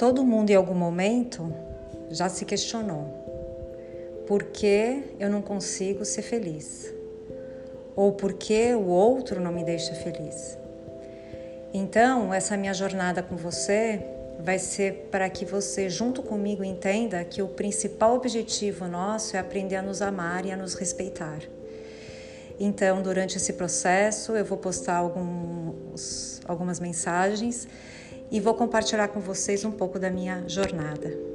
todo mundo em algum momento já se questionou: por que eu não consigo ser feliz? Ou por que o outro não me deixa feliz? Então, essa minha jornada com você vai ser para que você, junto comigo, entenda que o principal objetivo nosso é aprender a nos amar e a nos respeitar. Então, durante esse processo, eu vou postar alguns, algumas mensagens e vou compartilhar com vocês um pouco da minha jornada.